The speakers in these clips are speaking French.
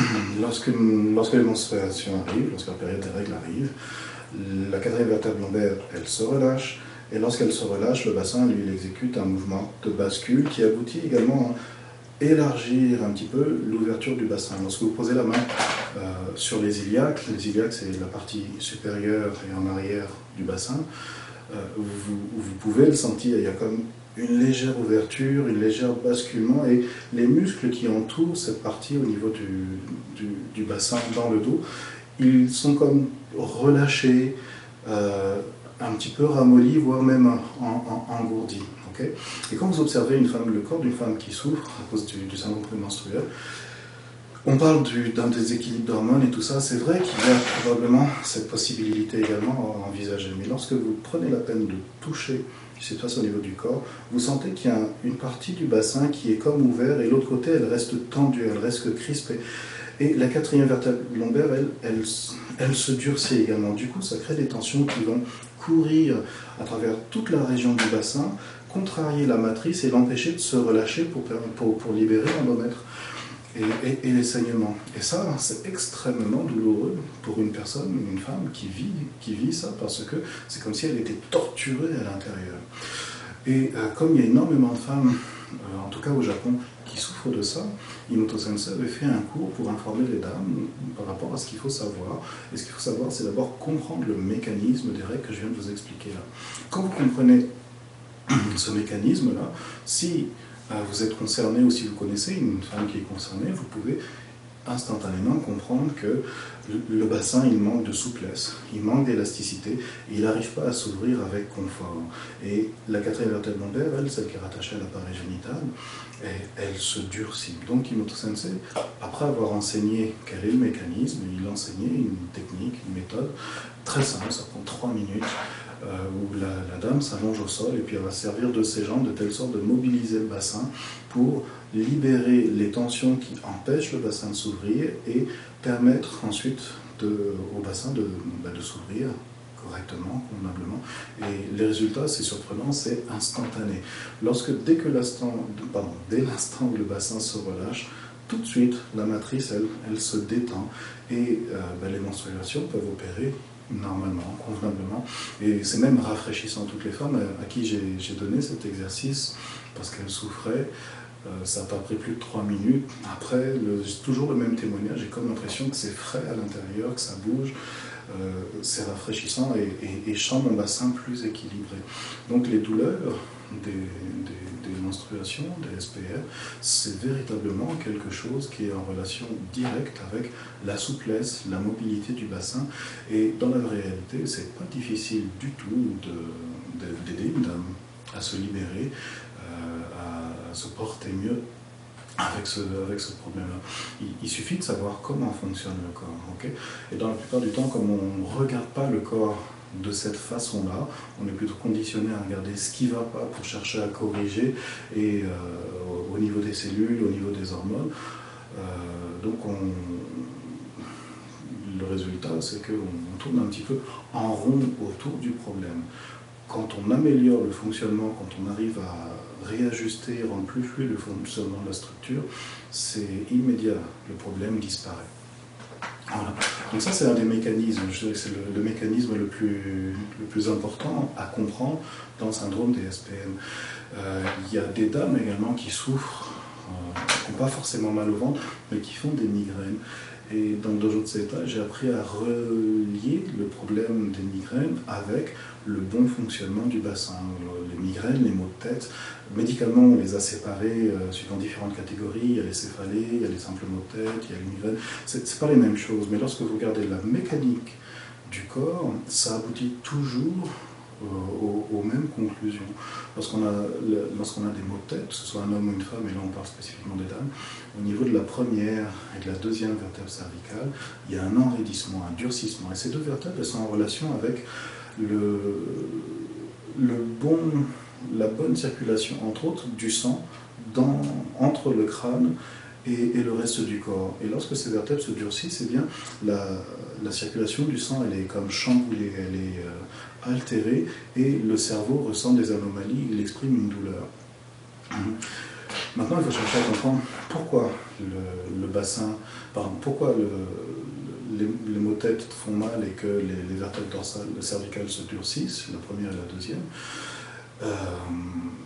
lorsque, lorsque les menstruations arrivent, lorsque la période des règles arrive, la quatrième vertèbre lombaire, elle se relâche, et lorsqu'elle se relâche, le bassin, lui, exécute un mouvement de bascule qui aboutit également à élargir un petit peu l'ouverture du bassin. Lorsque vous posez la main euh, sur les iliaques, les iliaques, c'est la partie supérieure et en arrière du bassin, euh, vous, vous, pouvez le sentir, il y a comme une légère ouverture, une légère basculement, et les muscles qui entourent cette partie au niveau du, du, bassin dans le dos, ils sont comme relâchés, euh, un petit peu ramollis, voire même engourdis. et quand vous observez une femme, le corps d'une femme qui souffre à cause du, syndrome prémenstruel, on parle d'un déséquilibre d'hormones et tout ça. C'est vrai qu'il y a probablement cette possibilité également à envisager. Mais lorsque vous prenez la peine de toucher ce qui se passe au niveau du corps, vous sentez qu'il y a une partie du bassin qui est comme ouverte et l'autre côté, elle reste tendue, elle reste crispée. Et la quatrième vertèbre lombaire, elle, elle, se durcit également. Du coup, ça crée des tensions qui vont courir à travers toute la région du bassin, contrarier la matrice et l'empêcher de se relâcher pour, pour, pour libérer l'endomètre et, les saignements. Et ça, c'est extrêmement douloureux pour une personne, une femme qui vit, qui vit ça, parce que c'est comme si elle était torturée à l'intérieur. Et euh, comme il y a énormément de femmes, euh, en tout cas au Japon, qui souffrent de ça, Imoto Sensei avait fait un cours pour informer les dames par rapport à ce qu'il faut savoir. Et ce qu'il faut savoir, c'est d'abord comprendre le mécanisme des règles que je viens de vous expliquer là. Quand vous comprenez ce mécanisme-là, si vous êtes concerné ou si vous connaissez une femme qui est concernée, vous pouvez instantanément comprendre que le bassin, il manque de souplesse, il manque d'élasticité, il n'arrive pas à s'ouvrir avec confort. Et la quatrième vertèbre lombaire, elle, celle qui est rattachée à l'appareil génital, elle se durcit. Donc Imoto Sensei, après avoir enseigné quel est le mécanisme, il enseignait une technique, une méthode très simple, ça prend trois minutes, euh, où la, dame s'allonge au sol et puis elle va servir de ses jambes de telle sorte de mobiliser le bassin pour libérer les tensions qui empêchent le bassin de s'ouvrir et permettre ensuite au bassin de, bah, de s'ouvrir correctement, convenablement. Et les résultats, c'est surprenant, c'est instantané. Lorsque, dès que l'instant, pardon, dès où le bassin se relâche, tout de suite, la matrice, elle, elle se détend et euh, bah, les menstruations peuvent opérer normalement, convenablement. Et c'est même rafraîchissant. Toutes les femmes à, qui j'ai donné cet exercice, parce qu'elles souffraient, euh, ça n'a pas pris plus de trois minutes. Après, toujours le même témoignage. J'ai comme l'impression que c'est frais à l'intérieur, que ça bouge. Euh, c'est rafraîchissant et, et, chante mon bassin plus équilibré. Donc les douleurs des, menstruations, des SPR, c'est véritablement quelque chose qui est en relation directe avec la souplesse, la mobilité du bassin. Et dans la réalité, c'est pas difficile du tout d'aider une dame à se libérer, euh, à se porter mieux avec ce, avec ce problème-là. Il, suffit de savoir comment fonctionne le corps. ok? Et dans la plupart du temps, comme on ne regarde pas le corps de cette façon-là, on est plutôt conditionné à regarder ce qui ne va pas pour chercher à corriger euh, au niveau des cellules, au niveau des hormones. Euh, donc on, le résultat, c'est qu'on tourne un petit peu en rond autour du problème. Quand on améliore le fonctionnement, quand on arrive à réajuster, rendre plus fluide le fonctionnement de la structure, c'est immédiat, le problème disparaît. Voilà. Donc ça, c'est un des mécanismes, je dirais que c'est le, mécanisme le plus, le plus important à comprendre dans le syndrome des SPM. Euh, il y a des dames également qui souffrent, qui n'ont pas forcément mal au ventre, mais qui font des migraines. Et dans le dojo de Zeta, j'ai appris à relier le problème des migraines avec le bon fonctionnement du bassin. Les migraines, les maux de tête, médicalement, on les a séparés euh, suivant différentes catégories. Il y a les céphalées, il y a les simples maux de tête, il y a les migraines. Ce n'est pas les mêmes choses, mais lorsque vous regardez la mécanique du corps, ça aboutit toujours euh, aux, mêmes conclusions. Lorsqu'on a, lorsqu'on a des maux de tête, que ce soit un homme ou une femme, et là on parle spécifiquement des dames, au niveau de la première et de la deuxième vertèbre cervicale, il y a un enraidissement, un durcissement. Et ces deux vertèbres elles sont en relation avec le, bon, la bonne circulation, entre autres, du sang dans, entre le crâne et, le reste du corps. Et lorsque ces vertèbres se durcissent, eh bien, la, la circulation du sang, elle est comme chamboulée, elle est altérée, et le cerveau ressent des anomalies, il exprime une douleur. Maintenant, il faut chercher à comprendre pourquoi le, bassin, pardon, pourquoi les, maux têtes font mal et que les, les vertèbres dorsales, cervicales se durcissent, la première et la deuxième. Euh,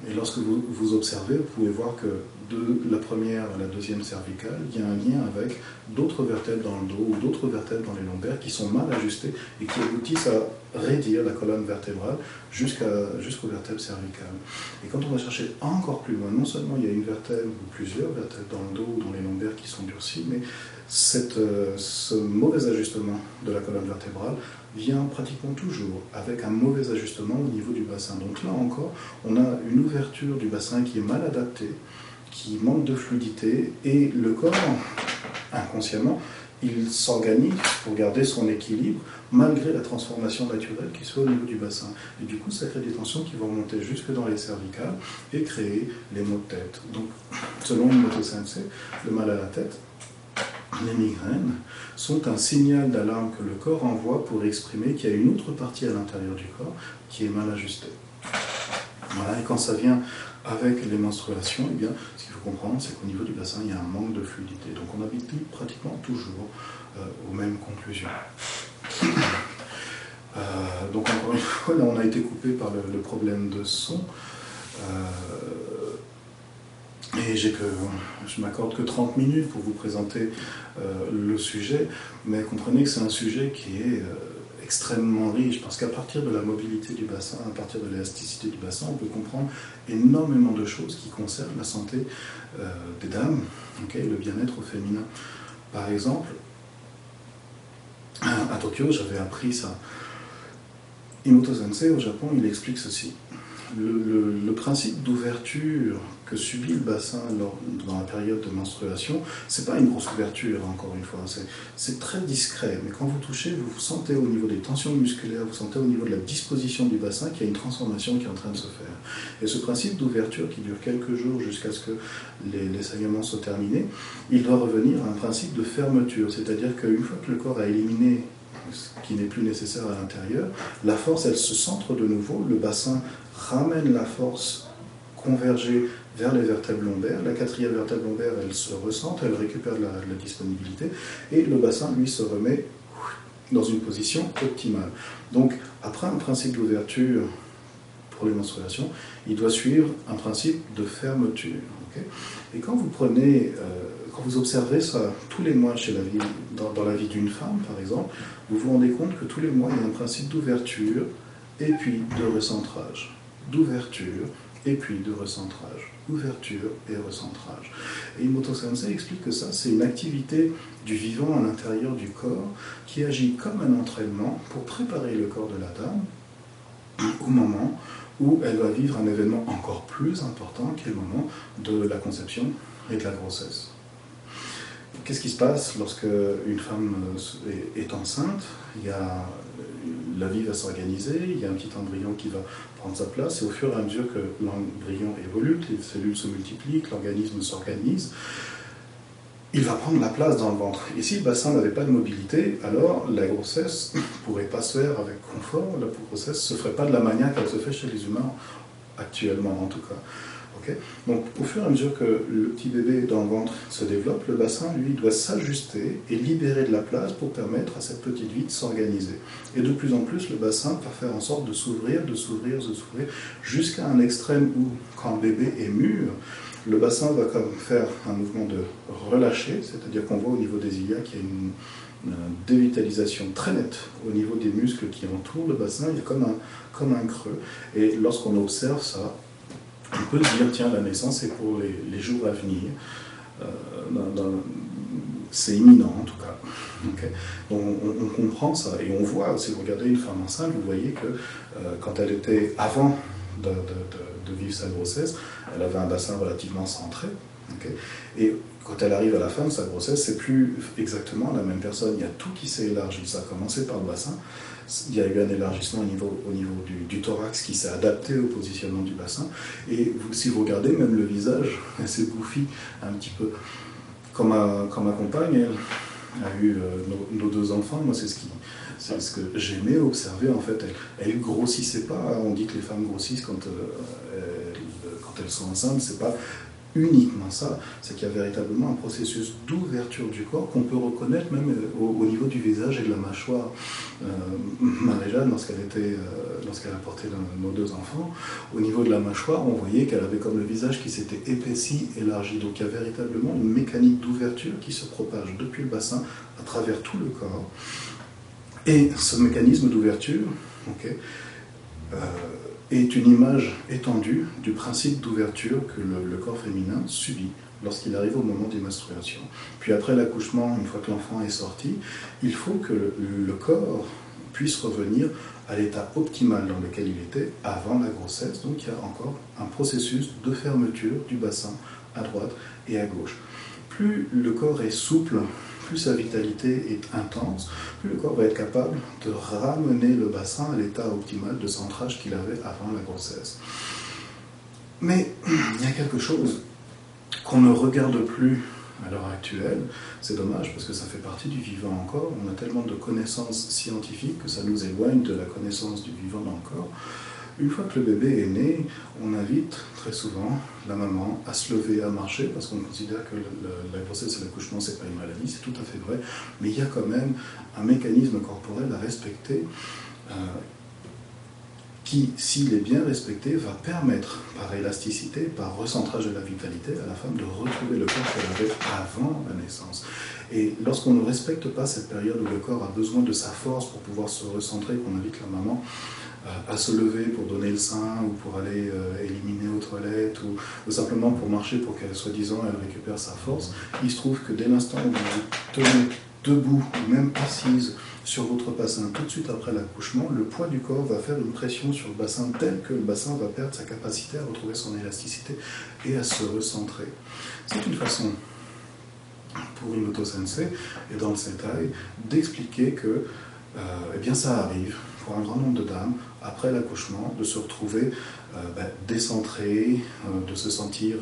et lorsque vous, observez, vous pouvez voir que de la première à la deuxième cervicale, il y a un lien avec d'autres vertèbres dans le dos ou d'autres vertèbres dans les lombaires qui sont mal ajustées et qui aboutissent à raidir la colonne vertébrale jusqu'aux vertèbres cervicales. Et quand on va chercher encore plus loin, non seulement il y a une vertèbre ou plusieurs vertèbres dans le dos ou dans les lombaires qui sont durcies, mais cette, euh, ce mauvais ajustement de la colonne vertébrale vient pratiquement toujours avec un mauvais ajustement au niveau du bassin. Donc là encore, on a une ouverture du bassin qui est mal adaptée, qui manque de fluidité, et le corps, inconsciemment, il s'organise pour garder son équilibre malgré la transformation naturelle qui se fait au niveau du bassin. Et du coup, ça crée des tensions qui vont monter jusque dans les cervicales et créer les maux de tête. Donc, selon le moto le mal à la tête, les migraines sont un signal d'alarme que le corps envoie pour exprimer qu'il y a une autre partie à l'intérieur du corps qui est mal ajustée. Voilà, et quand ça vient avec les menstruations, eh bien, ce qu'il faut comprendre, c'est qu'au niveau du bassin, il y a un manque de fluidité. Donc on habite pratiquement toujours euh, aux mêmes conclusions. Euh, donc encore une fois, on a été coupé par le, problème de son. Euh, et que, je m'accorde que 30 minutes pour vous présenter le sujet, mais comprenez que c'est un sujet qui est extrêmement riche, parce qu'à partir de la mobilité du bassin, à partir de l'élasticité du bassin, on peut comprendre énormément de choses qui concernent la santé euh, des dames, le bien-être féminin. Par exemple, à Tokyo, j'avais appris ça. Imoto Sensei, au Japon, il explique ceci le, principe d'ouverture que subit le bassin dans la période de menstruation, c'est pas une grosse ouverture, encore une fois, c'est très discret. Mais quand vous touchez, vous, sentez au niveau des tensions musculaires, vous sentez au niveau de la disposition du bassin qu'il y a une transformation qui est en train de se faire. Et ce principe d'ouverture qui dure quelques jours jusqu'à ce que les, les saignements soient terminés, il doit revenir à un principe de fermeture, c'est-à-dire qu'une fois que le corps a éliminé ce qui n'est plus nécessaire à l'intérieur, la force, elle se centre de nouveau, le bassin ramène la force convergée vers les vertèbres lombaires. La quatrième vertèbre lombaire, elle se ressent, elle récupère la, disponibilité, et le bassin, lui, se remet dans une position optimale. Donc, après un principe d'ouverture pour les menstruations, il doit suivre un principe de fermeture. et quand vous prenez, euh, quand vous observez ça tous les mois chez la vie, dans la vie d'une femme, par exemple, vous vous rendez compte que tous les mois, il y a un principe d'ouverture et puis de recentrage d'ouverture et puis de recentrage. Ouverture et recentrage. Et Imoto Sensei explique que ça, c'est une activité du vivant à l'intérieur du corps qui agit comme un entraînement pour préparer le corps de la dame au moment où elle va vivre un événement encore plus important qui est le moment de la conception et de la grossesse. Qu'est-ce qui se passe lorsque une femme est enceinte? Il y a la vie va s'organiser, il y a un petit embryon qui va prendre sa place, et au fur et à mesure que l'embryon évolue, que les cellules se multiplient, que l'organisme s'organise, il va prendre la place dans le ventre. Et si le bassin n'avait pas de mobilité, alors la grossesse ne pourrait pas se faire avec confort, la grossesse ne se ferait pas de la manière qu'elle se fait chez les humains, actuellement en tout cas. Donc, au fur et à mesure que le petit bébé dans le ventre se développe, le bassin, lui, doit s'ajuster et libérer de la place pour permettre à cette petite vie de s'organiser. Et de plus en plus, le bassin va faire en sorte de s'ouvrir, de s'ouvrir, de s'ouvrir, jusqu'à un extrême où, quand le bébé est mûr, le bassin va comme faire un mouvement de relâcher, c'est-à-dire qu'on voit au niveau des iliaques qu'il y a une, dévitalisation très nette au niveau des muscles qui entourent le bassin, il y a comme un, comme un creux. Et lorsqu'on observe ça, on peut dire, tiens, la naissance c'est pour les, jours à venir. Euh, c'est imminent en tout cas. Donc on, comprend ça et on voit, si vous regardez une femme enceinte, vous voyez que euh, quand elle était avant de, vivre sa grossesse, elle avait un bassin relativement centré. Et quand elle arrive à la fin de sa grossesse, c'est plus exactement la même personne. Il y a tout qui s'est élargi. Ça a commencé par le bassin, il y a eu un élargissement au niveau, au niveau du, thorax qui s'est adapté au positionnement du bassin. Et si vous regardez, même le visage s'est bouffi un petit peu. Comme ma, ma compagne, elle a eu euh, nos, deux enfants, moi c'est ce, que j'aimais observer en fait. Elle, elle grossissait pas. On dit que les femmes grossissent quand, euh, elles, quand elles sont enceintes, c'est pas uniquement ça, c'est qu'il y a véritablement un processus d'ouverture du corps qu'on peut reconnaître même euh, au, niveau du visage et de la mâchoire. Euh, Marie-Jeanne, lorsqu'elle était, euh, lorsqu'elle a porté nos deux enfants, au niveau de la mâchoire, on voyait qu'elle avait comme le visage qui s'était épaissi, élargi. Donc il y a véritablement une mécanique d'ouverture qui se propage depuis le bassin à travers tout le corps. Et ce mécanisme d'ouverture, ok, euh, est une image étendue du principe d'ouverture que le, corps féminin subit lorsqu'il arrive au moment des menstruations. Puis après l'accouchement, une fois que l'enfant est sorti, il faut que le, corps puisse revenir à l'état optimal dans lequel il était avant la grossesse. Donc il y a encore un processus de fermeture du bassin à droite et à gauche. Plus le corps est souple, plus sa vitalité est intense, plus le corps va être capable de ramener le bassin à l'état optimal de centrage qu'il avait avant la grossesse. Mais il y a quelque chose qu'on ne regarde plus à l'heure actuelle. C'est dommage parce que ça fait partie du vivant encore. On a tellement de connaissances scientifiques que ça nous éloigne de la connaissance du vivant encore. Une fois que le bébé est né, on invite très souvent la maman à se lever, à marcher, parce qu'on considère que la grossesse et l'accouchement, ce n'est pas une maladie, c'est tout à fait vrai, mais il y a quand même un mécanisme corporel à respecter. Euh, qui, s'il est bien respecté, va permettre, par élasticité, par recentrage de la vitalité, à la femme de retrouver le corps qu'elle avait avant la naissance. Et lorsqu'on ne respecte pas cette période où le corps a besoin de sa force pour pouvoir se recentrer, qu'on invite la maman à se lever pour donner le sein ou pour aller euh, éliminer aux toilettes ou, simplement pour marcher pour qu'elle, soi-disant, elle récupère sa force, il se trouve que dès l'instant où vous tenez debout ou même assise sur votre bassin tout de suite après l'accouchement, le poids du corps va faire une pression sur le bassin telle que le bassin va perdre sa capacité à retrouver son élasticité et à se recentrer. C'est une façon pour Imoto Sensei et dans le Sentai d'expliquer que euh, eh bien ça arrive pour un grand nombre de dames, après l'accouchement, de se retrouver euh, ben, décentrée, euh, de se sentir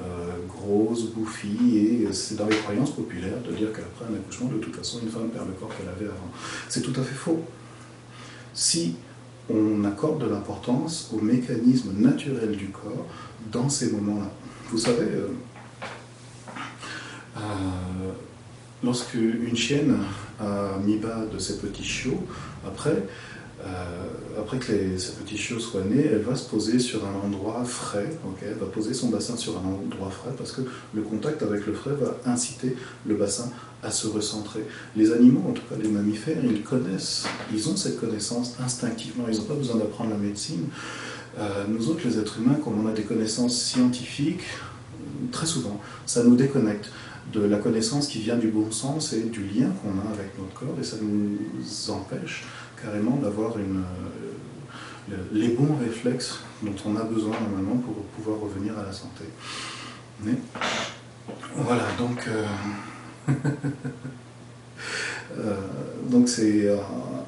euh, grosse, bouffie, et c'est dans les croyances populaires de dire qu'après un accouchement, de toute façon, une femme perd le corps qu'elle avait avant. C'est tout à fait faux. Si on accorde de l'importance au mécanisme naturel du corps dans ces moments-là. Vous savez, lorsque une chienne a mis bas de ses petits chiots, après, euh, après que les, ces petits chiots soient nés, elle va se poser sur un endroit frais, elle va poser son bassin sur un endroit frais parce que le contact avec le frais va inciter le bassin à se recentrer. Les animaux, en tout cas les mammifères, ils connaissent, ils ont cette connaissance instinctivement, ils n'ont pas besoin d'apprendre la médecine. Euh, nous autres, les êtres humains, comme on a des connaissances scientifiques, très souvent, ça nous déconnecte de la connaissance qui vient du bon sens et du lien qu'on a avec notre corps, et ça nous empêche carrément d'avoir euh, les bons réflexes dont on a besoin normalement pour pouvoir revenir à la santé. Voilà, euh, euh, donc c'est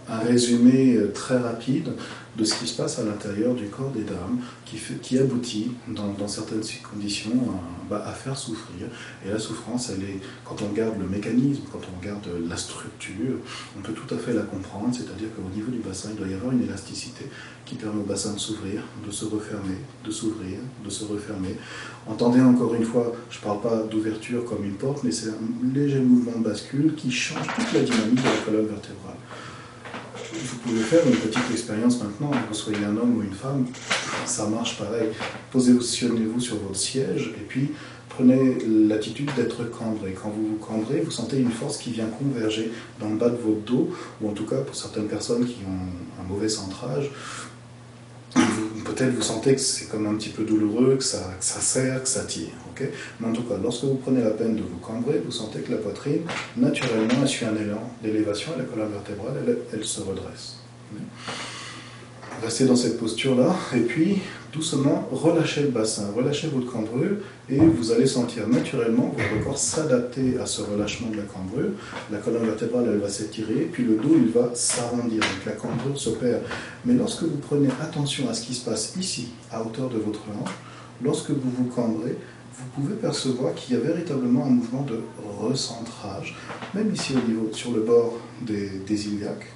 un résumé très rapide de ce qui se passe à l'intérieur du corps des dames, qui, qui aboutit, dans, certaines conditions, à, bah, à, faire souffrir. Et la souffrance, elle est, quand on regarde le mécanisme, quand on regarde la structure, on peut tout à fait la comprendre, c'est-à-dire qu'au niveau du bassin, il doit y avoir une élasticité qui permet au bassin de s'ouvrir, de se refermer, de s'ouvrir, de se refermer. Entendez encore une fois, je ne parle pas d'ouverture comme une porte, mais c'est un léger mouvement de bascule qui change toute la dynamique de la colonne vertébrale vous pouvez faire une petite expérience maintenant, que vous soyez un homme ou une femme, ça marche pareil. Positionnez-vous sur votre siège et puis prenez l'attitude d'être cambré. Quand vous vous cambrez, vous sentez une force qui vient converger dans le bas de votre dos, ou en tout cas pour certaines personnes qui ont un mauvais centrage, vous sentez que c'est comme un petit peu douloureux, que ça, serre, que ça tire. Mais en tout cas, lorsque vous prenez la peine de vous cambrer, vous sentez que la poitrine, naturellement, suit un élan d'élévation et la colonne vertébrale, elle, se redresse. Restez dans cette posture-là, et puis doucement relâchez le bassin, relâchez votre cambrure, et vous allez sentir naturellement votre corps s'adapter à ce relâchement de la cambrure. La colonne vertébrale, elle va s'étirer, puis le dos, il va s'arrondir, donc la cambrure se perd. Mais lorsque vous prenez attention à ce qui se passe ici, à hauteur de votre hanche, lorsque vous vous cambrez, vous pouvez percevoir qu'il y a véritablement un mouvement de recentrage, même ici au niveau, sur le bord des, iliaques.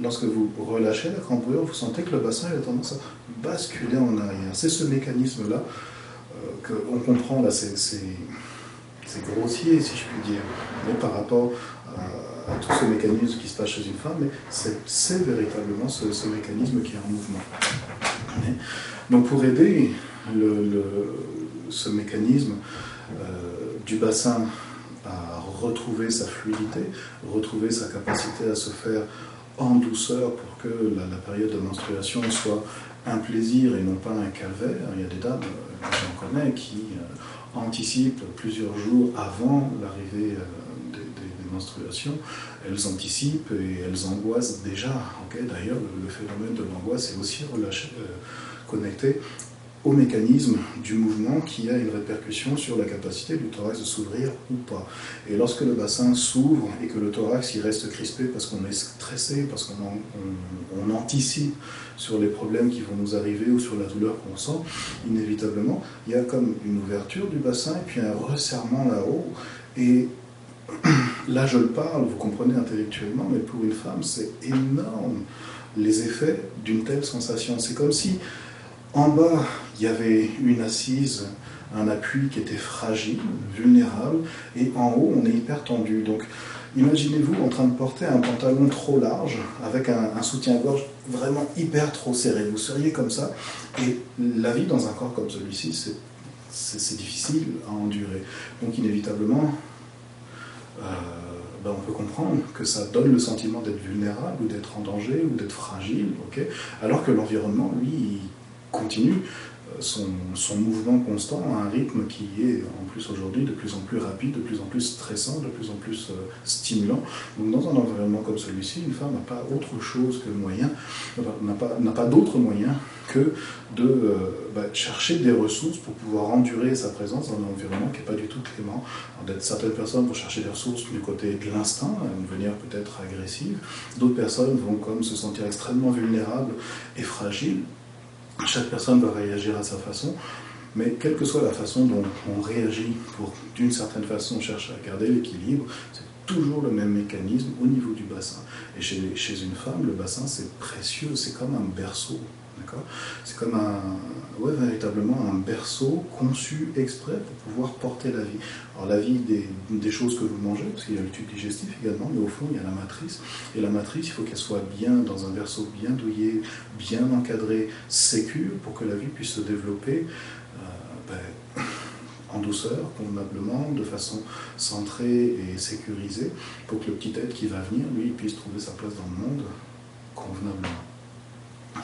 Lorsque vous relâchez la cambrure, vous sentez que le bassin a tendance à basculer en arrière. C'est ce mécanisme-là qu'on comprend là, c'est grossier, si je puis dire, mais par rapport à, tout ce mécanisme qui se passe chez une femme, mais c'est véritablement ce, mécanisme qui est en mouvement. Donc pour aider ce mécanisme euh, du bassin à retrouver sa fluidité, retrouver sa capacité à se faire en douceur pour que la, période de menstruation soit un plaisir et non pas un calvaire. Il y a des dames, euh, j'en connais, qui euh, anticipent plusieurs jours avant l'arrivée des, menstruations. Elles anticipent et elles angoissent déjà. D'ailleurs, le, phénomène de l'angoisse est aussi connecté au mécanisme du mouvement qui a une répercussion sur la capacité du thorax de s'ouvrir ou pas. Et lorsque le bassin s'ouvre et que le thorax y reste crispé parce qu'on est stressé, parce qu'on on, anticipe sur les problèmes qui vont nous arriver ou sur la douleur qu'on sent, inévitablement, il y a comme une ouverture du bassin et puis un resserrement là-haut. Et là, je le parle, vous comprenez intellectuellement, mais pour une femme, c'est énorme les effets d'une telle sensation. C'est comme si en bas, il y avait une assise, un appui qui était fragile, vulnérable, et en haut, on est hyper tendu. Donc, imaginez-vous en train de porter un pantalon trop large, avec un, soutien-gorge vraiment hyper trop serré. Vous seriez comme ça, et la vie dans un corps comme celui-ci, c'est difficile à endurer. Donc, inévitablement, euh, ben, on peut comprendre que ça donne le sentiment d'être vulnérable ou d'être en danger ou d'être fragile, alors que l'environnement, lui, continue euh, son, son, mouvement constant à un rythme qui est en plus aujourd'hui de plus en plus rapide, de plus en plus stressant, de plus en plus euh, stimulant. Donc dans un environnement comme celui-ci, une femme n'a pas autre chose que moyen, n'a pas, pas d'autre moyen que de euh, bah, chercher des ressources pour pouvoir endurer sa présence dans un environnement qui n'est pas du tout clément. certaines personnes vont chercher des ressources du côté de l'instinct, manière peut-être agressive. D'autres personnes vont comme se sentir extrêmement vulnérables et fragiles chaque personne va réagir à sa façon, mais quelle que soit la façon dont on réagit pour, d'une certaine façon, chercher à garder l'équilibre, c'est toujours le même mécanisme au niveau du bassin. Et chez, chez une femme, le bassin, c'est précieux, c'est comme un berceau. C'est comme un, ouais, véritablement un berceau conçu exprès pour pouvoir porter la vie. Alors la vie des, des choses que vous mangez, parce qu'il y a le tube digestif également, mais au fond il y a la matrice. Et la matrice, il faut qu'elle soit bien dans un berceau bien douillé, bien encadré, sécure, pour que la vie puisse se développer euh, ben, en douceur, convenablement, de façon centrée et sécurisée, pour que le petit être qui va venir, lui, puisse trouver sa place dans le monde convenablement.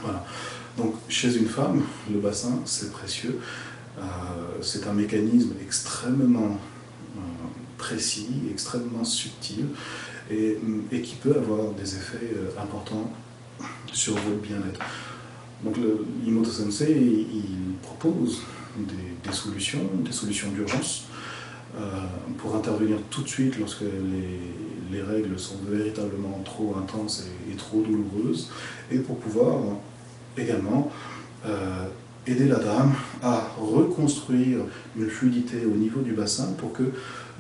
Voilà. Donc chez une femme, le bassin, c'est précieux. Euh, c'est un mécanisme extrêmement euh, précis, extrêmement subtil et, qui peut avoir des effets euh, importants sur votre bien-être. Donc l'Imoto Sensei, il, propose des, solutions, des solutions d'urgence pour intervenir tout de suite lorsque les, règles sont véritablement trop intenses et trop douloureuses et pour pouvoir également euh, aider la dame à reconstruire une fluidité au niveau du bassin pour que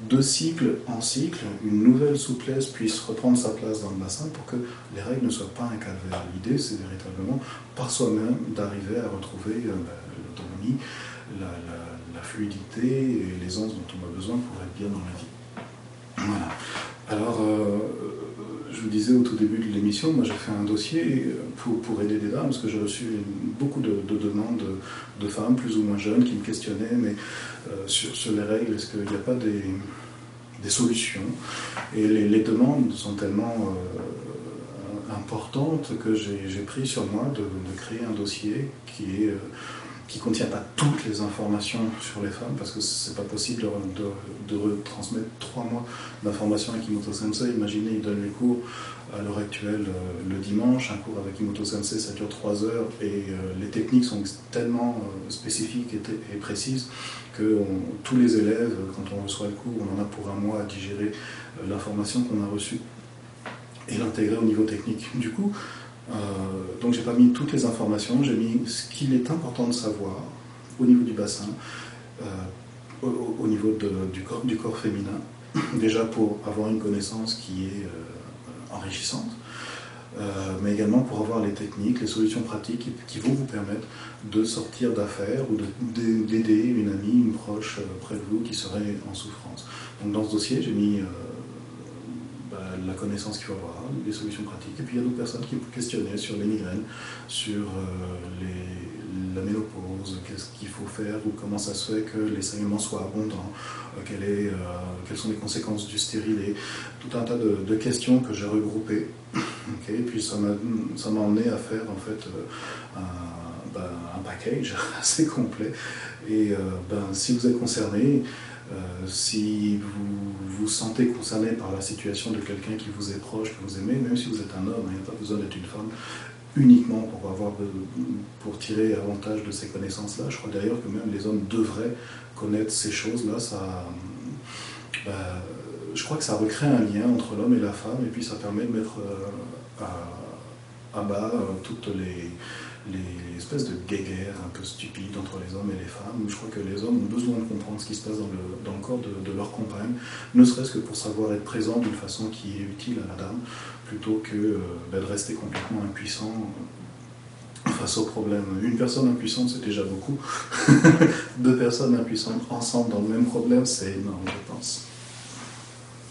de cycle en cycle, une nouvelle souplesse puisse reprendre sa place dans le bassin pour que les règles ne soient pas un calvaire. L'idée, c'est véritablement par soi-même d'arriver à retrouver euh, bah, l'autonomie, la, fluidité et l'aisance dont on a besoin pour être bien dans la vie. Euh, je vous disais au tout début de l'émission, moi j'ai fait un dossier pour, aider des dames, parce que j'ai reçu beaucoup de, demandes de, femmes plus ou moins jeunes qui me questionnaient, mais euh, sur, les règles, est-ce qu'il n'y a pas des, des solutions? Et les, demandes sont tellement euh, importantes que j'ai pris sur moi de, créer un dossier qui est... Euh, qui ne contient pas toutes les informations sur les femmes, parce que c'est pas possible de, de, retransmettre trois mois d'informations avec Imoto Sensei. Imaginez, il donne les cours à l'heure actuelle euh, le dimanche, un cours avec Imoto Sensei, ça dure trois heures, et euh, les techniques sont tellement euh, spécifiques et, précises que tous les élèves, quand on reçoit le cours, on en a pour un mois à digérer l'information qu'on a reçue et l'intégrer au niveau technique. Du coup, donc j'ai pas mis toutes les informations, j'ai mis ce qu'il est important de savoir au niveau du bassin, euh, au, niveau du, corps, féminin, déjà pour avoir une connaissance qui est euh, enrichissante. mais également pour avoir les techniques, les solutions pratiques qui, vont vous permettre de sortir d'affaires ou d'aider une amie, une proche près de vous qui serait en souffrance. Donc dans ce dossier, j'ai mis la connaissance qu'il faut avoir, les solutions pratiques. Et puis il y a d'autres personnes qui questionnaient sur les migraines, sur les, la ménopause, qu'est-ce qu'il faut faire ou comment ça se fait que les saignements soient abondants, euh, euh, quelles sont les conséquences du stérilet, tout un tas de, questions que j'ai regroupées. et puis ça m'a emmené à faire en fait euh, un, ben, un package assez complet. Et ben, si vous êtes concerné, si vous vous sentez concerné par la situation de quelqu'un qui vous est proche, que vous aimez, même si vous êtes un homme, il n'y a pas besoin d'être une femme, uniquement pour, avoir, pour tirer avantage de ces connaissances-là. Je crois d'ailleurs que même les hommes devraient connaître ces choses-là. Ça, bah, je crois que ça recrée un lien entre l'homme et la femme, et puis ça permet de mettre euh, à, à, bas euh, toutes les, les espèces de guéguerres un peu stupides entre les hommes et les femmes. Je crois que les hommes ont besoin de comprendre ce qui se passe dans le, dans le corps de, leur compagne, ne serait-ce que pour savoir être présent d'une façon qui est utile à la dame, plutôt que euh, bah, de rester complètement impuissant face au problème. Une personne impuissante, c'est déjà beaucoup. Deux personnes impuissantes ensemble dans le même problème, c'est énorme, je pense.